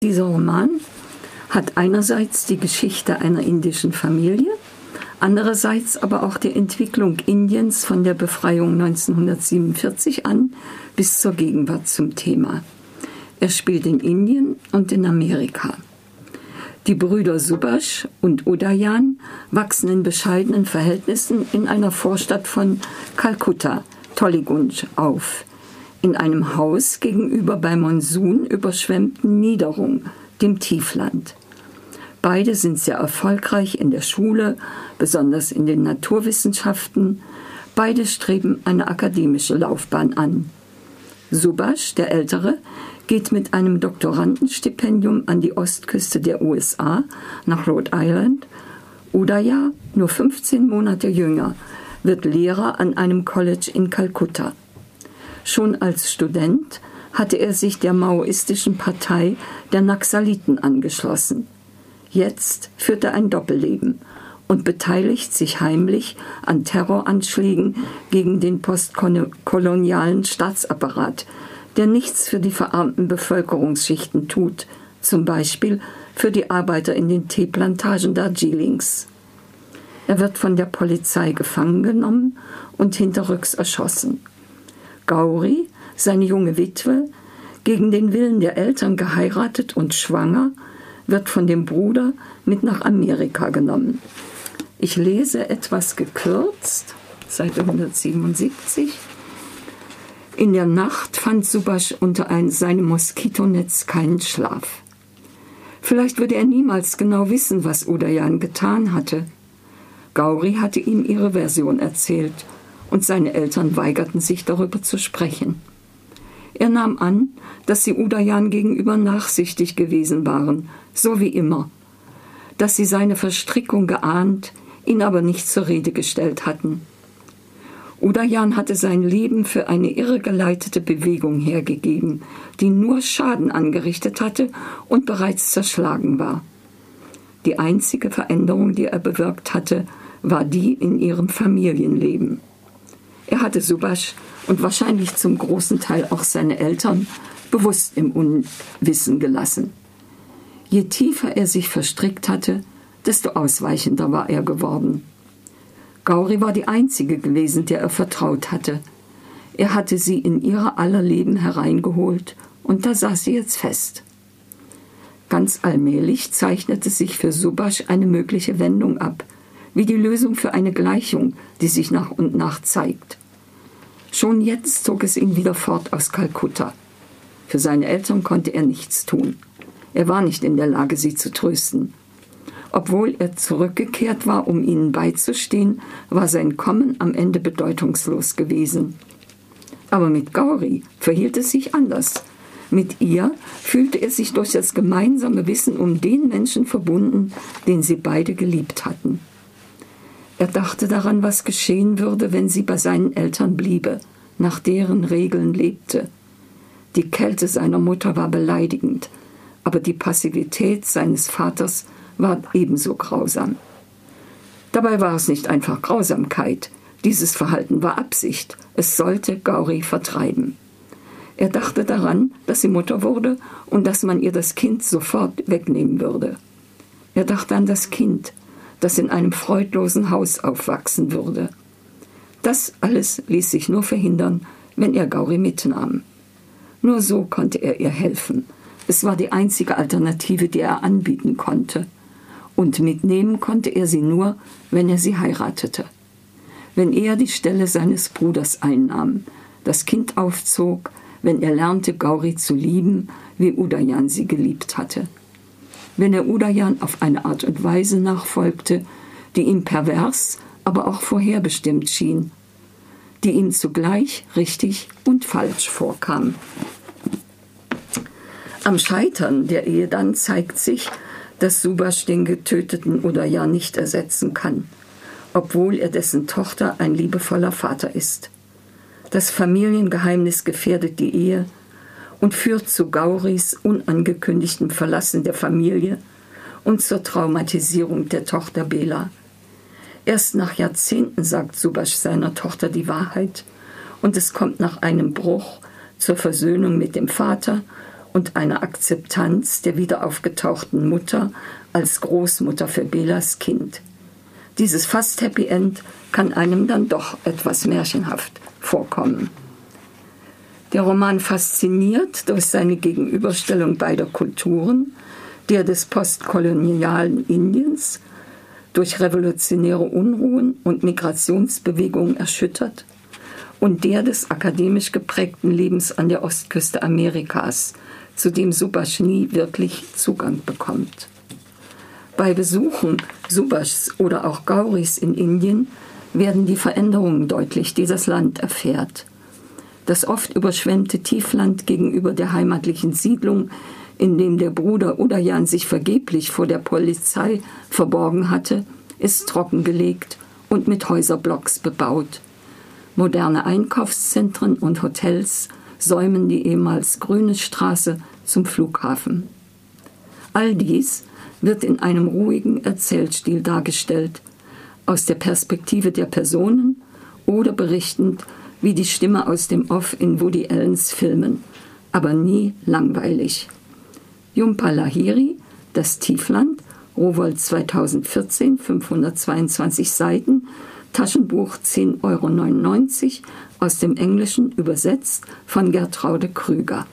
Dieser Roman hat einerseits die Geschichte einer indischen Familie, andererseits aber auch die Entwicklung Indiens von der Befreiung 1947 an bis zur Gegenwart zum Thema. Er spielt in Indien und in Amerika. Die Brüder Subhash und Udayan wachsen in bescheidenen Verhältnissen in einer Vorstadt von Kalkutta, Tollygunj, auf in einem Haus gegenüber bei Monsun überschwemmten Niederung, dem Tiefland. Beide sind sehr erfolgreich in der Schule, besonders in den Naturwissenschaften. Beide streben eine akademische Laufbahn an. Subash, der Ältere, geht mit einem Doktorandenstipendium an die Ostküste der USA nach Rhode Island. Udaya, nur 15 Monate jünger, wird Lehrer an einem College in Kalkutta. Schon als Student hatte er sich der maoistischen Partei der Naxaliten angeschlossen. Jetzt führt er ein Doppelleben und beteiligt sich heimlich an Terroranschlägen gegen den postkolonialen Staatsapparat, der nichts für die verarmten Bevölkerungsschichten tut, zum Beispiel für die Arbeiter in den Teeplantagen Darjeelings. Er wird von der Polizei gefangen genommen und hinterrücks erschossen. Gauri, seine junge Witwe, gegen den Willen der Eltern geheiratet und schwanger, wird von dem Bruder mit nach Amerika genommen. Ich lese etwas gekürzt, Seite 177. In der Nacht fand Subash unter ein, seinem Moskitonetz keinen Schlaf. Vielleicht würde er niemals genau wissen, was Udayan getan hatte. Gauri hatte ihm ihre Version erzählt und seine Eltern weigerten sich darüber zu sprechen. Er nahm an, dass sie Udayan gegenüber nachsichtig gewesen waren, so wie immer, dass sie seine Verstrickung geahnt, ihn aber nicht zur Rede gestellt hatten. Udayan hatte sein Leben für eine irregeleitete Bewegung hergegeben, die nur Schaden angerichtet hatte und bereits zerschlagen war. Die einzige Veränderung, die er bewirkt hatte, war die in ihrem Familienleben. Er hatte Subash und wahrscheinlich zum großen Teil auch seine Eltern bewusst im Unwissen gelassen. Je tiefer er sich verstrickt hatte, desto ausweichender war er geworden. Gauri war die einzige gewesen, der er vertraut hatte. Er hatte sie in ihrer aller Leben hereingeholt, und da saß sie jetzt fest. Ganz allmählich zeichnete sich für Subash eine mögliche Wendung ab – wie die Lösung für eine Gleichung, die sich nach und nach zeigt. Schon jetzt zog es ihn wieder fort aus Kalkutta. Für seine Eltern konnte er nichts tun. Er war nicht in der Lage, sie zu trösten. Obwohl er zurückgekehrt war, um ihnen beizustehen, war sein Kommen am Ende bedeutungslos gewesen. Aber mit Gauri verhielt es sich anders. Mit ihr fühlte er sich durch das gemeinsame Wissen um den Menschen verbunden, den sie beide geliebt hatten. Er dachte daran, was geschehen würde, wenn sie bei seinen Eltern bliebe, nach deren Regeln lebte. Die Kälte seiner Mutter war beleidigend, aber die Passivität seines Vaters war ebenso grausam. Dabei war es nicht einfach Grausamkeit, dieses Verhalten war Absicht, es sollte Gauri vertreiben. Er dachte daran, dass sie Mutter wurde und dass man ihr das Kind sofort wegnehmen würde. Er dachte an das Kind, das in einem freudlosen Haus aufwachsen würde. Das alles ließ sich nur verhindern, wenn er Gauri mitnahm. Nur so konnte er ihr helfen. Es war die einzige Alternative, die er anbieten konnte. Und mitnehmen konnte er sie nur, wenn er sie heiratete. Wenn er die Stelle seines Bruders einnahm, das Kind aufzog, wenn er lernte, Gauri zu lieben, wie Udayan sie geliebt hatte wenn er Udayan auf eine Art und Weise nachfolgte, die ihm pervers, aber auch vorherbestimmt schien, die ihm zugleich richtig und falsch vorkam. Am Scheitern der Ehe dann zeigt sich, dass Subash den getöteten Udayan nicht ersetzen kann, obwohl er dessen Tochter ein liebevoller Vater ist. Das Familiengeheimnis gefährdet die Ehe, und führt zu Gauris unangekündigtem Verlassen der Familie und zur Traumatisierung der Tochter Bela. Erst nach Jahrzehnten sagt Subash seiner Tochter die Wahrheit und es kommt nach einem Bruch zur Versöhnung mit dem Vater und eine Akzeptanz der wieder aufgetauchten Mutter als Großmutter für Belas Kind. Dieses fast Happy End kann einem dann doch etwas märchenhaft vorkommen. Der Roman fasziniert durch seine Gegenüberstellung beider Kulturen, der des postkolonialen Indiens, durch revolutionäre Unruhen und Migrationsbewegungen erschüttert, und der des akademisch geprägten Lebens an der Ostküste Amerikas, zu dem Subash nie wirklich Zugang bekommt. Bei Besuchen Subashs oder auch Gauris in Indien werden die Veränderungen deutlich, die das Land erfährt. Das oft überschwemmte Tiefland gegenüber der heimatlichen Siedlung, in dem der Bruder Udayan sich vergeblich vor der Polizei verborgen hatte, ist trockengelegt und mit Häuserblocks bebaut. Moderne Einkaufszentren und Hotels säumen die ehemals grüne Straße zum Flughafen. All dies wird in einem ruhigen Erzählstil dargestellt, aus der Perspektive der Personen oder berichtend wie die Stimme aus dem Off in Woody Allens Filmen, aber nie langweilig. Jumpa Lahiri, Das Tiefland, Rowold 2014, 522 Seiten, Taschenbuch 10,99 Euro aus dem Englischen übersetzt von Gertraude Krüger.